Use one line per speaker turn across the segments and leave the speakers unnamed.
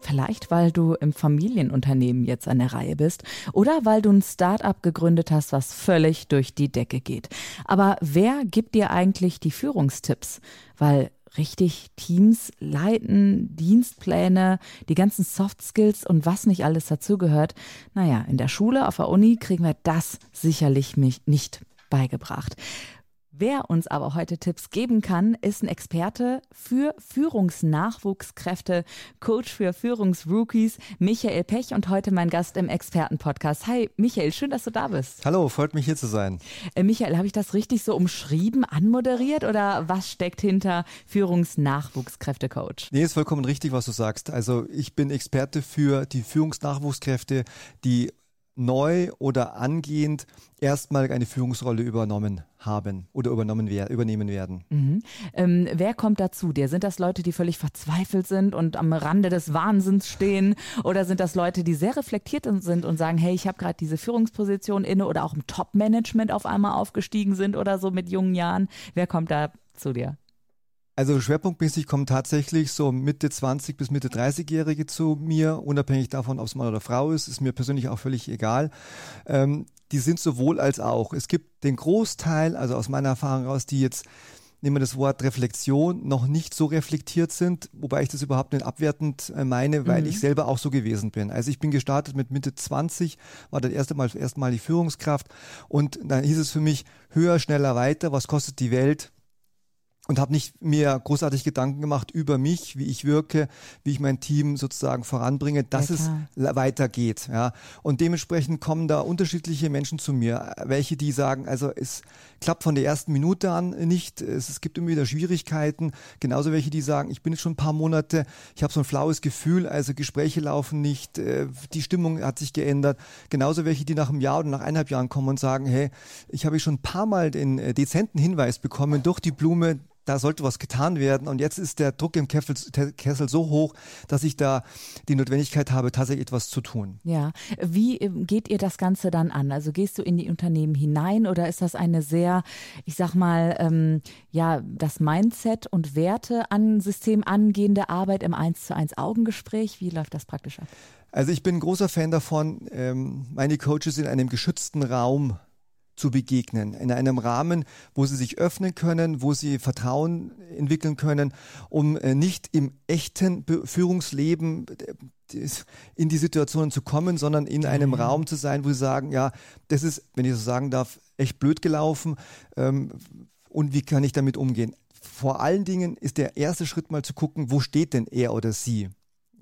Vielleicht, weil du im Familienunternehmen jetzt an der Reihe bist oder weil du ein Start-up gegründet hast, was völlig durch die Decke geht. Aber wer gibt dir eigentlich die Führungstipps? Weil richtig Teams leiten, Dienstpläne, die ganzen Soft Skills und was nicht alles dazugehört. Naja, in der Schule, auf der Uni kriegen wir das sicherlich nicht beigebracht. Wer uns aber heute Tipps geben kann, ist ein Experte für Führungsnachwuchskräfte, Coach für Führungsrookies, Michael Pech und heute mein Gast im Expertenpodcast. Hi Michael, schön, dass du da bist.
Hallo, freut mich hier zu sein.
Äh, Michael, habe ich das richtig so umschrieben, anmoderiert oder was steckt hinter Führungsnachwuchskräfte-Coach?
Nee, ist vollkommen richtig, was du sagst. Also ich bin Experte für die Führungsnachwuchskräfte, die neu oder angehend erstmal eine Führungsrolle übernommen haben oder übernommen wer übernehmen werden.
Mhm. Ähm, wer kommt dazu dir? Sind das Leute, die völlig verzweifelt sind und am Rande des Wahnsinns stehen? Oder sind das Leute, die sehr reflektiert sind und sagen, hey, ich habe gerade diese Führungsposition inne oder auch im Top-Management auf einmal aufgestiegen sind oder so mit jungen Jahren? Wer kommt da zu dir?
Also schwerpunktmäßig kommen tatsächlich so Mitte 20 bis Mitte 30-Jährige zu mir, unabhängig davon, ob es Mann oder Frau ist, ist mir persönlich auch völlig egal. Ähm, die sind sowohl als auch. Es gibt den Großteil, also aus meiner Erfahrung raus, die jetzt nehmen wir das Wort Reflexion, noch nicht so reflektiert sind, wobei ich das überhaupt nicht abwertend äh, meine, weil mhm. ich selber auch so gewesen bin. Also ich bin gestartet mit Mitte 20, war das erste Mal, erstmal die Führungskraft und dann hieß es für mich höher, schneller, weiter, was kostet die Welt? Und habe nicht mir großartig Gedanken gemacht über mich, wie ich wirke, wie ich mein Team sozusagen voranbringe, dass ja, es weitergeht. Ja. Und dementsprechend kommen da unterschiedliche Menschen zu mir. Welche, die sagen, also es klappt von der ersten Minute an nicht, es, es gibt immer wieder Schwierigkeiten. Genauso welche, die sagen, ich bin jetzt schon ein paar Monate, ich habe so ein flaues Gefühl, also Gespräche laufen nicht, äh, die Stimmung hat sich geändert. Genauso welche, die nach einem Jahr oder nach eineinhalb Jahren kommen und sagen, hey, ich habe schon ein paar Mal den äh, dezenten Hinweis bekommen durch die Blume, da sollte was getan werden. Und jetzt ist der Druck im Kessel so hoch, dass ich da die Notwendigkeit habe, tatsächlich etwas zu tun.
Ja, wie ähm, geht ihr das Ganze dann an? Also gehst du in die Unternehmen hinein oder ist das eine sehr, ich sag mal, ähm, ja, das Mindset und Werte an System angehende Arbeit im 1 zu 1 Augengespräch? Wie läuft das praktisch ab?
Also ich bin ein großer Fan davon, ähm, meine Coaches in einem geschützten Raum zu begegnen, in einem Rahmen, wo sie sich öffnen können, wo sie Vertrauen entwickeln können, um äh, nicht im echten Führungsleben äh, in die Situationen zu kommen, sondern in einem Raum zu sein, wo sie sagen, ja, das ist, wenn ich so sagen darf, echt blöd gelaufen ähm, und wie kann ich damit umgehen? Vor allen Dingen ist der erste Schritt mal zu gucken, wo steht denn er oder sie?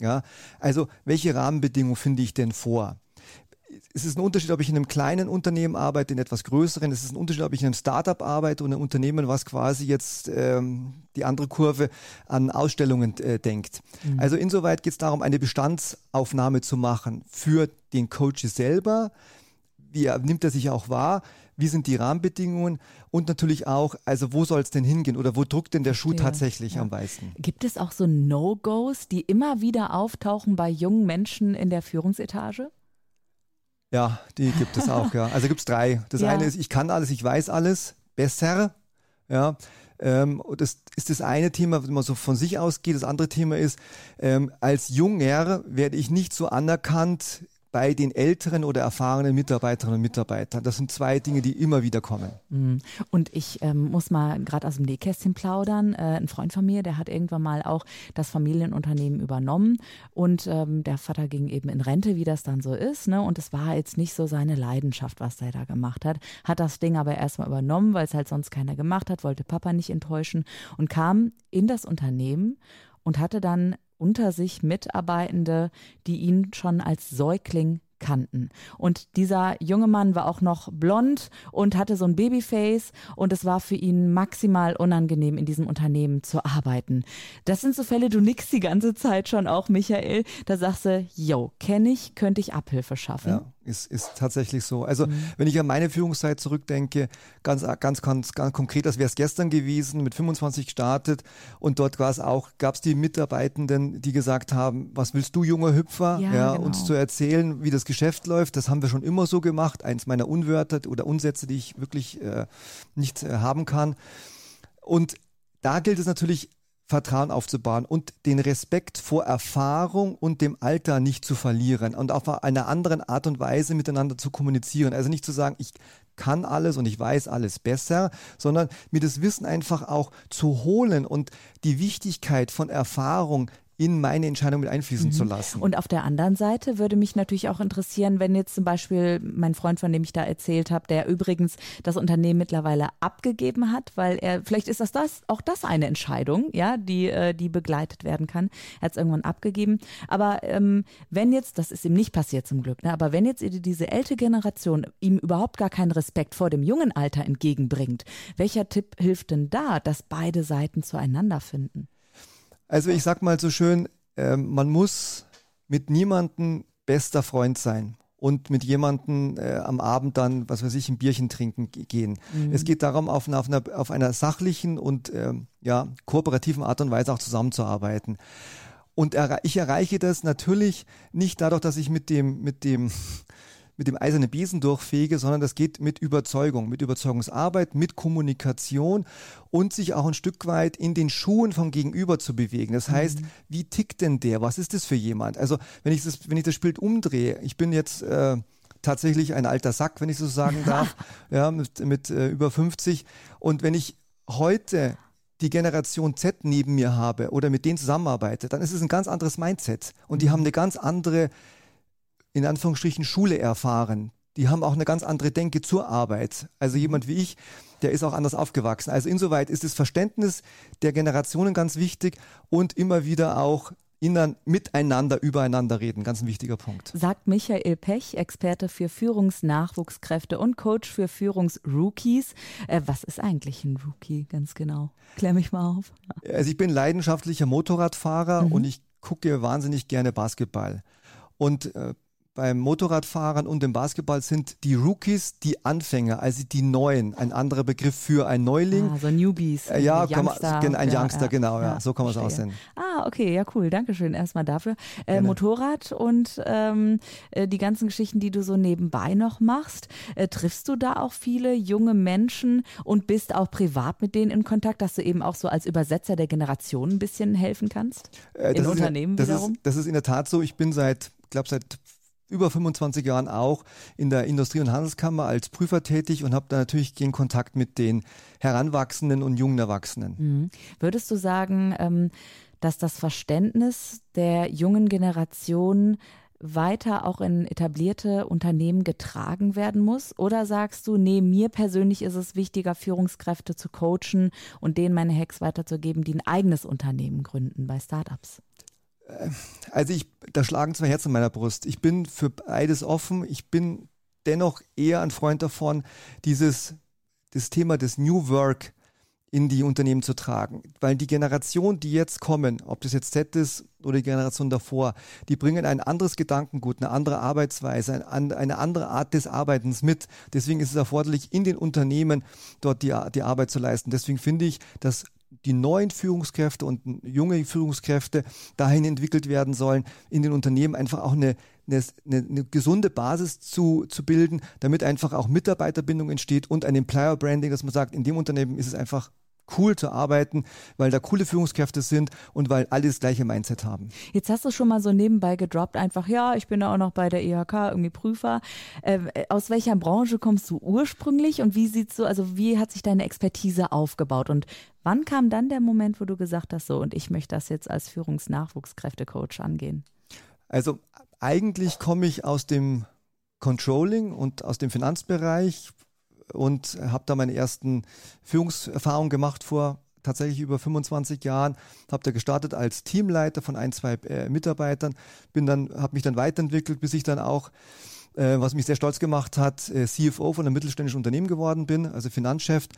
Ja, also welche Rahmenbedingungen finde ich denn vor? Es ist ein Unterschied, ob ich in einem kleinen Unternehmen arbeite, in etwas größeren. Es ist ein Unterschied, ob ich in einem Startup arbeite oder einem Unternehmen, was quasi jetzt ähm, die andere Kurve an Ausstellungen äh, denkt. Mhm. Also insoweit geht es darum, eine Bestandsaufnahme zu machen für den Coach selber. Wie nimmt er sich auch wahr? Wie sind die Rahmenbedingungen? Und natürlich auch, also wo soll es denn hingehen oder wo drückt denn der Schuh tatsächlich ja. am meisten?
Gibt es auch so No-Gos, die immer wieder auftauchen bei jungen Menschen in der Führungsetage?
Ja, die gibt es auch, ja. Also gibt es drei. Das ja. eine ist, ich kann alles, ich weiß alles, besser. Ja, ähm, das ist das eine Thema, wenn man so von sich ausgeht. Das andere Thema ist, ähm, als Junger werde ich nicht so anerkannt bei den älteren oder erfahrenen Mitarbeiterinnen und Mitarbeitern. Das sind zwei Dinge, die immer wieder kommen.
Mhm. Und ich ähm, muss mal gerade aus dem Nähkästchen plaudern. Äh, ein Freund von mir, der hat irgendwann mal auch das Familienunternehmen übernommen und ähm, der Vater ging eben in Rente, wie das dann so ist. Ne? Und es war jetzt nicht so seine Leidenschaft, was der da gemacht hat. Hat das Ding aber erstmal übernommen, weil es halt sonst keiner gemacht hat, wollte Papa nicht enttäuschen und kam in das Unternehmen und hatte dann unter sich Mitarbeitende, die ihn schon als Säugling kannten. Und dieser junge Mann war auch noch blond und hatte so ein Babyface und es war für ihn maximal unangenehm, in diesem Unternehmen zu arbeiten. Das sind so Fälle, du nix die ganze Zeit schon auch, Michael. Da sagst du, yo, kenne ich, könnte ich Abhilfe schaffen.
Ja. Ist, ist tatsächlich so. Also mhm. wenn ich an meine Führungszeit zurückdenke, ganz, ganz, ganz, ganz konkret, das wäre es gestern gewesen, mit 25 gestartet und dort war es auch, gab es die Mitarbeitenden, die gesagt haben, was willst du, junger Hüpfer, ja, ja genau. uns zu erzählen, wie das Geschäft läuft. Das haben wir schon immer so gemacht. Eins meiner Unwörter oder Unsätze, die ich wirklich äh, nicht äh, haben kann. Und da gilt es natürlich Vertrauen aufzubauen und den Respekt vor Erfahrung und dem Alter nicht zu verlieren und auf einer anderen Art und Weise miteinander zu kommunizieren. Also nicht zu sagen, ich kann alles und ich weiß alles besser, sondern mir das Wissen einfach auch zu holen und die Wichtigkeit von Erfahrung in meine Entscheidung mit einfließen mhm. zu lassen.
Und auf der anderen Seite würde mich natürlich auch interessieren, wenn jetzt zum Beispiel mein Freund, von dem ich da erzählt habe, der übrigens das Unternehmen mittlerweile abgegeben hat, weil er, vielleicht ist das, das auch das eine Entscheidung, ja, die, äh, die begleitet werden kann. Er hat es irgendwann abgegeben. Aber ähm, wenn jetzt, das ist ihm nicht passiert zum Glück, ne, aber wenn jetzt diese ältere Generation ihm überhaupt gar keinen Respekt vor dem jungen Alter entgegenbringt, welcher Tipp hilft denn da, dass beide Seiten zueinander finden?
Also ich sag mal so schön, äh, man muss mit niemandem bester Freund sein und mit jemandem äh, am Abend dann, was weiß ich, ein Bierchen trinken gehen. Mhm. Es geht darum, auf einer, auf einer, auf einer sachlichen und äh, ja, kooperativen Art und Weise auch zusammenzuarbeiten. Und ich erreiche das natürlich nicht dadurch, dass ich mit dem, mit dem mit dem eisernen Besen durchfege, sondern das geht mit Überzeugung, mit Überzeugungsarbeit, mit Kommunikation und sich auch ein Stück weit in den Schuhen vom Gegenüber zu bewegen. Das heißt, mhm. wie tickt denn der? Was ist das für jemand? Also wenn ich das, wenn ich das Bild umdrehe, ich bin jetzt äh, tatsächlich ein alter Sack, wenn ich so sagen darf, ja, mit, mit äh, über 50. Und wenn ich heute die Generation Z neben mir habe oder mit denen zusammenarbeite, dann ist es ein ganz anderes Mindset. Und die mhm. haben eine ganz andere in Anführungsstrichen Schule erfahren. Die haben auch eine ganz andere Denke zur Arbeit. Also jemand wie ich, der ist auch anders aufgewachsen. Also insoweit ist das Verständnis der Generationen ganz wichtig und immer wieder auch Innern miteinander, übereinander reden. Ganz ein wichtiger Punkt.
Sagt Michael Pech, Experte für Führungsnachwuchskräfte und Coach für Führungsrookies. Äh, was ist eigentlich ein Rookie ganz genau? Klär mich mal auf.
Also ich bin leidenschaftlicher Motorradfahrer mhm. und ich gucke wahnsinnig gerne Basketball. Und äh, beim Motorradfahren und dem Basketball sind die Rookies die Anfänger, also die Neuen. Ein anderer Begriff für ein Neuling.
Ah, so Newbies.
Äh, ja, Youngster, man, ein Youngster, ja, genau, ja, ja, so kann man es aussehen.
Ah, okay, ja, cool. Dankeschön erstmal dafür. Äh, Motorrad und ähm, äh, die ganzen Geschichten, die du so nebenbei noch machst. Äh, triffst du da auch viele junge Menschen und bist auch privat mit denen in Kontakt, dass du eben auch so als Übersetzer der Generation ein bisschen helfen kannst?
Äh, in Unternehmen das wiederum? Ist, das ist in der Tat so. Ich bin seit, ich glaube, seit über 25 Jahren auch in der Industrie- und Handelskammer als Prüfer tätig und habe da natürlich den Kontakt mit den Heranwachsenden und jungen Erwachsenen.
Mhm. Würdest du sagen, ähm, dass das Verständnis der jungen Generation weiter auch in etablierte Unternehmen getragen werden muss? Oder sagst du, nee, mir persönlich ist es wichtiger, Führungskräfte zu coachen und denen meine Hacks weiterzugeben, die ein eigenes Unternehmen gründen bei Startups?
Also ich, da schlagen zwei Herzen in meiner Brust. Ich bin für beides offen. Ich bin dennoch eher ein Freund davon, dieses das Thema des New Work in die Unternehmen zu tragen. Weil die Generation, die jetzt kommen, ob das jetzt Z ist oder die Generation davor, die bringen ein anderes Gedankengut, eine andere Arbeitsweise, eine andere Art des Arbeitens mit. Deswegen ist es erforderlich, in den Unternehmen dort die, die Arbeit zu leisten. Deswegen finde ich, dass die neuen Führungskräfte und junge Führungskräfte dahin entwickelt werden sollen, in den Unternehmen einfach auch eine, eine, eine gesunde Basis zu, zu bilden, damit einfach auch Mitarbeiterbindung entsteht und ein Employer Branding, dass man sagt, in dem Unternehmen ist es einfach cool zu arbeiten, weil da coole Führungskräfte sind und weil alle das gleiche Mindset haben.
Jetzt hast du schon mal so nebenbei gedroppt, einfach, ja, ich bin ja auch noch bei der IHK irgendwie Prüfer. Äh, aus welcher Branche kommst du ursprünglich und wie sieht's so, also wie hat sich deine Expertise aufgebaut und wann kam dann der Moment, wo du gesagt hast, so und ich möchte das jetzt als Führungsnachwuchskräftecoach angehen?
Also eigentlich komme ich aus dem Controlling und aus dem Finanzbereich, und habe da meine ersten Führungserfahrungen gemacht vor tatsächlich über 25 Jahren, habe da gestartet als Teamleiter von ein, zwei äh, Mitarbeitern, bin dann, habe mich dann weiterentwickelt, bis ich dann auch, äh, was mich sehr stolz gemacht hat, äh, CFO von einem mittelständischen Unternehmen geworden bin, also Finanzchef.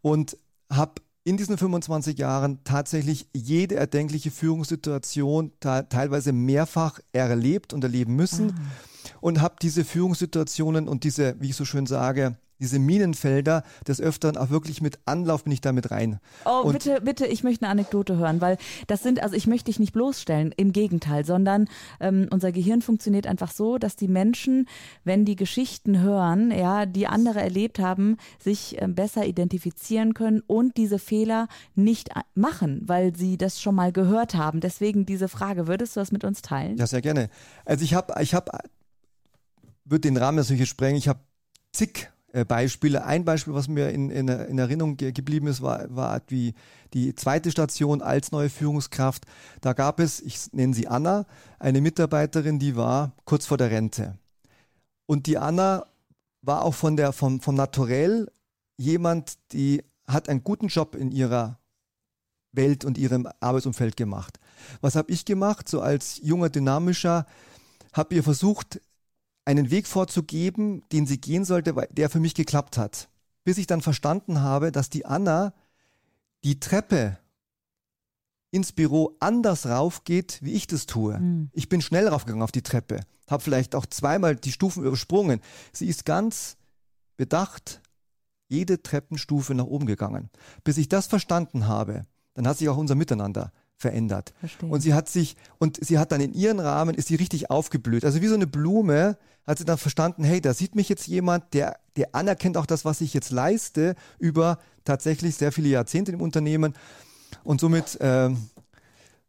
Und habe in diesen 25 Jahren tatsächlich jede erdenkliche Führungssituation teilweise mehrfach erlebt und erleben müssen. Mhm und habe diese Führungssituationen und diese, wie ich so schön sage, diese Minenfelder des Öfteren auch wirklich mit Anlauf bin ich damit rein.
Oh, und bitte, bitte, ich möchte eine Anekdote hören, weil das sind, also ich möchte dich nicht bloßstellen, im Gegenteil, sondern ähm, unser Gehirn funktioniert einfach so, dass die Menschen, wenn die Geschichten hören, ja, die andere erlebt haben, sich äh, besser identifizieren können und diese Fehler nicht machen, weil sie das schon mal gehört haben. Deswegen diese Frage, würdest du das mit uns teilen?
Ja, sehr gerne. Also ich habe, ich habe, würde den Rahmen natürlich sprengen, ich habe zig äh, Beispiele. Ein Beispiel, was mir in, in, in Erinnerung geblieben ist, war, war die, die zweite Station als neue Führungskraft. Da gab es, ich nenne sie Anna, eine Mitarbeiterin, die war kurz vor der Rente. Und die Anna war auch von der, vom, vom Naturell jemand, die hat einen guten Job in ihrer Welt und ihrem Arbeitsumfeld gemacht. Was habe ich gemacht? So als junger, dynamischer, habe ihr versucht, einen Weg vorzugeben, den sie gehen sollte, der für mich geklappt hat. Bis ich dann verstanden habe, dass die Anna die Treppe ins Büro anders raufgeht, wie ich das tue. Mhm. Ich bin schnell raufgegangen auf die Treppe, habe vielleicht auch zweimal die Stufen übersprungen. Sie ist ganz bedacht jede Treppenstufe nach oben gegangen. Bis ich das verstanden habe, dann hat sich auch unser Miteinander verändert. Verstehe. Und sie hat sich, und sie hat dann in ihren Rahmen, ist sie richtig aufgeblüht. Also wie so eine Blume hat sie dann verstanden, hey, da sieht mich jetzt jemand, der, der anerkennt auch das, was ich jetzt leiste, über tatsächlich sehr viele Jahrzehnte im Unternehmen. Und somit ähm,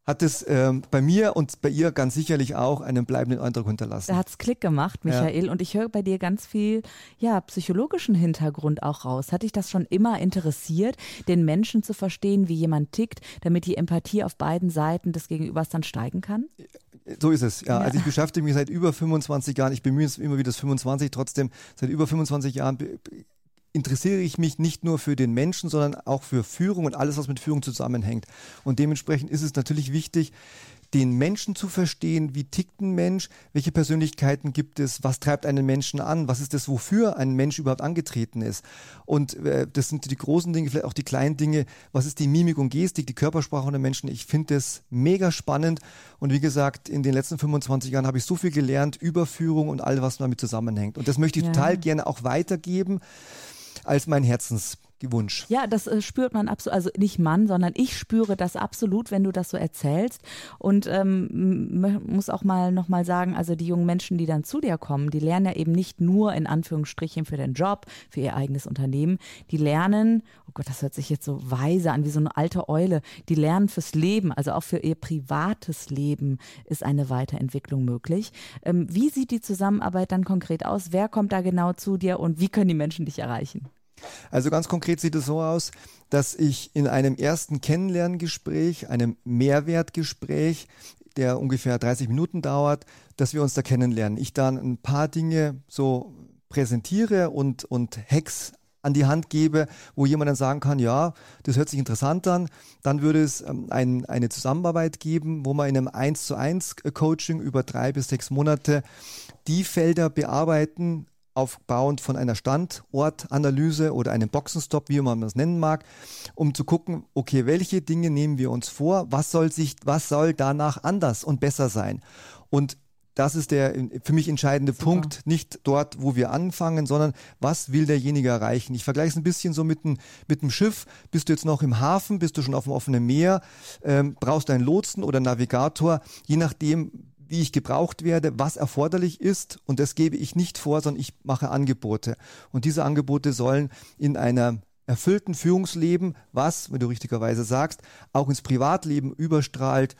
hat es ähm, bei mir und bei ihr ganz sicherlich auch einen bleibenden Eindruck hinterlassen.
Da hat es Klick gemacht, Michael. Ja. Und ich höre bei dir ganz viel ja, psychologischen Hintergrund auch raus. Hat dich das schon immer interessiert, den Menschen zu verstehen, wie jemand tickt, damit die Empathie auf beiden Seiten des Gegenübers dann steigen kann?
So ist es, ja. ja. Also ich beschäftige mich seit über 25 Jahren, ich bemühe es immer wieder das 25, trotzdem seit über 25 Jahren interessiere ich mich nicht nur für den Menschen, sondern auch für Führung und alles, was mit Führung zusammenhängt. Und dementsprechend ist es natürlich wichtig, den Menschen zu verstehen, wie tickt ein Mensch, welche Persönlichkeiten gibt es, was treibt einen Menschen an, was ist das, wofür ein Mensch überhaupt angetreten ist. Und äh, das sind die großen Dinge, vielleicht auch die kleinen Dinge, was ist die Mimik und Gestik, die Körpersprache der Menschen. Ich finde das mega spannend und wie gesagt, in den letzten 25 Jahren habe ich so viel gelernt über Führung und all, was damit zusammenhängt. Und das möchte ich ja. total gerne auch weitergeben als mein Herzens Wunsch.
Ja, das äh, spürt man absolut, also nicht Mann, sondern ich spüre das absolut, wenn du das so erzählst. Und ähm, muss auch mal nochmal sagen, also die jungen Menschen, die dann zu dir kommen, die lernen ja eben nicht nur in Anführungsstrichen für den Job, für ihr eigenes Unternehmen, die lernen, oh Gott, das hört sich jetzt so weise an, wie so eine alte Eule, die lernen fürs Leben, also auch für ihr privates Leben ist eine Weiterentwicklung möglich. Ähm, wie sieht die Zusammenarbeit dann konkret aus? Wer kommt da genau zu dir und wie können die Menschen dich erreichen?
Also ganz konkret sieht es so aus, dass ich in einem ersten Kennenlerngespräch, einem Mehrwertgespräch, der ungefähr 30 Minuten dauert, dass wir uns da kennenlernen. Ich dann ein paar Dinge so präsentiere und, und Hacks an die Hand gebe, wo jemand dann sagen kann, ja, das hört sich interessant an, dann würde es ähm, ein, eine Zusammenarbeit geben, wo man in einem 1 zu 1 Coaching über drei bis sechs Monate die Felder bearbeiten, aufbauend von einer Standortanalyse oder einem Boxenstopp, wie man das nennen mag, um zu gucken, okay, welche Dinge nehmen wir uns vor, was soll sich, was soll danach anders und besser sein? Und das ist der für mich entscheidende Super. Punkt, nicht dort, wo wir anfangen, sondern was will derjenige erreichen. Ich vergleiche es ein bisschen so mit, ein, mit einem Schiff. Bist du jetzt noch im Hafen, bist du schon auf dem offenen Meer, ähm, brauchst du einen Lotsen oder Navigator, je nachdem, wie ich gebraucht werde, was erforderlich ist und das gebe ich nicht vor, sondern ich mache Angebote. Und diese Angebote sollen in einer erfüllten Führungsleben, was, wenn du richtigerweise sagst, auch ins Privatleben überstrahlt,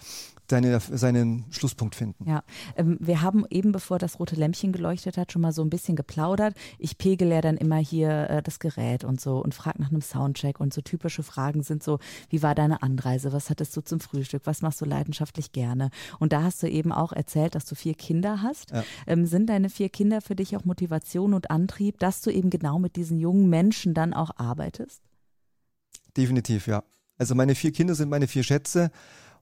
seine, seinen Schlusspunkt finden.
Ja, ähm, wir haben eben, bevor das rote Lämpchen geleuchtet hat, schon mal so ein bisschen geplaudert. Ich pegel ja dann immer hier äh, das Gerät und so und frage nach einem Soundcheck und so typische Fragen sind so, wie war deine Anreise? Was hattest du zum Frühstück? Was machst du leidenschaftlich gerne? Und da hast du eben auch erzählt, dass du vier Kinder hast. Ja. Ähm, sind deine vier Kinder für dich auch Motivation und Antrieb, dass du eben genau mit diesen jungen Menschen dann auch arbeitest?
Definitiv, ja. Also meine vier Kinder sind meine vier Schätze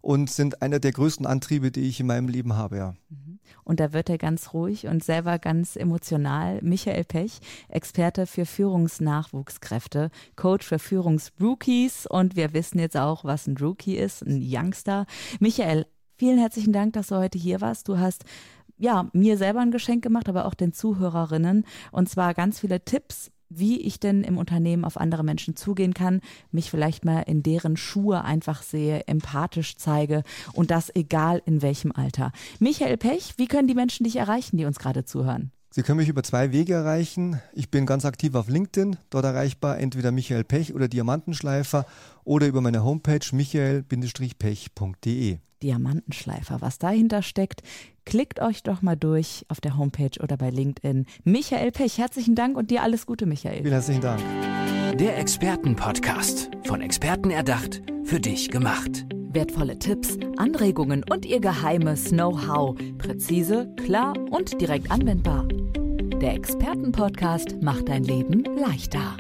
und sind einer der größten Antriebe, die ich in meinem Leben habe, ja. Mhm.
Und da wird er ganz ruhig und selber ganz emotional. Michael Pech, Experte für Führungsnachwuchskräfte, Coach für Führungsrookies und wir wissen jetzt auch, was ein Rookie ist, ein Youngster. Michael, vielen herzlichen Dank, dass du heute hier warst. Du hast ja, mir selber ein Geschenk gemacht, aber auch den Zuhörerinnen. Und zwar ganz viele Tipps, wie ich denn im Unternehmen auf andere Menschen zugehen kann, mich vielleicht mal in deren Schuhe einfach sehe, empathisch zeige und das egal in welchem Alter. Michael Pech, wie können die Menschen dich erreichen, die uns gerade zuhören?
Sie können mich über zwei Wege erreichen. Ich bin ganz aktiv auf LinkedIn, dort erreichbar entweder Michael Pech oder Diamantenschleifer oder über meine Homepage michael-pech.de.
Diamantenschleifer, was dahinter steckt, klickt euch doch mal durch auf der Homepage oder bei LinkedIn. Michael Pech, herzlichen Dank und dir alles Gute, Michael.
Vielen herzlichen Dank.
Der Expertenpodcast, von Experten erdacht, für dich gemacht.
Wertvolle Tipps, Anregungen und ihr geheimes Know-how. Präzise, klar und direkt anwendbar. Der Expertenpodcast macht dein Leben leichter.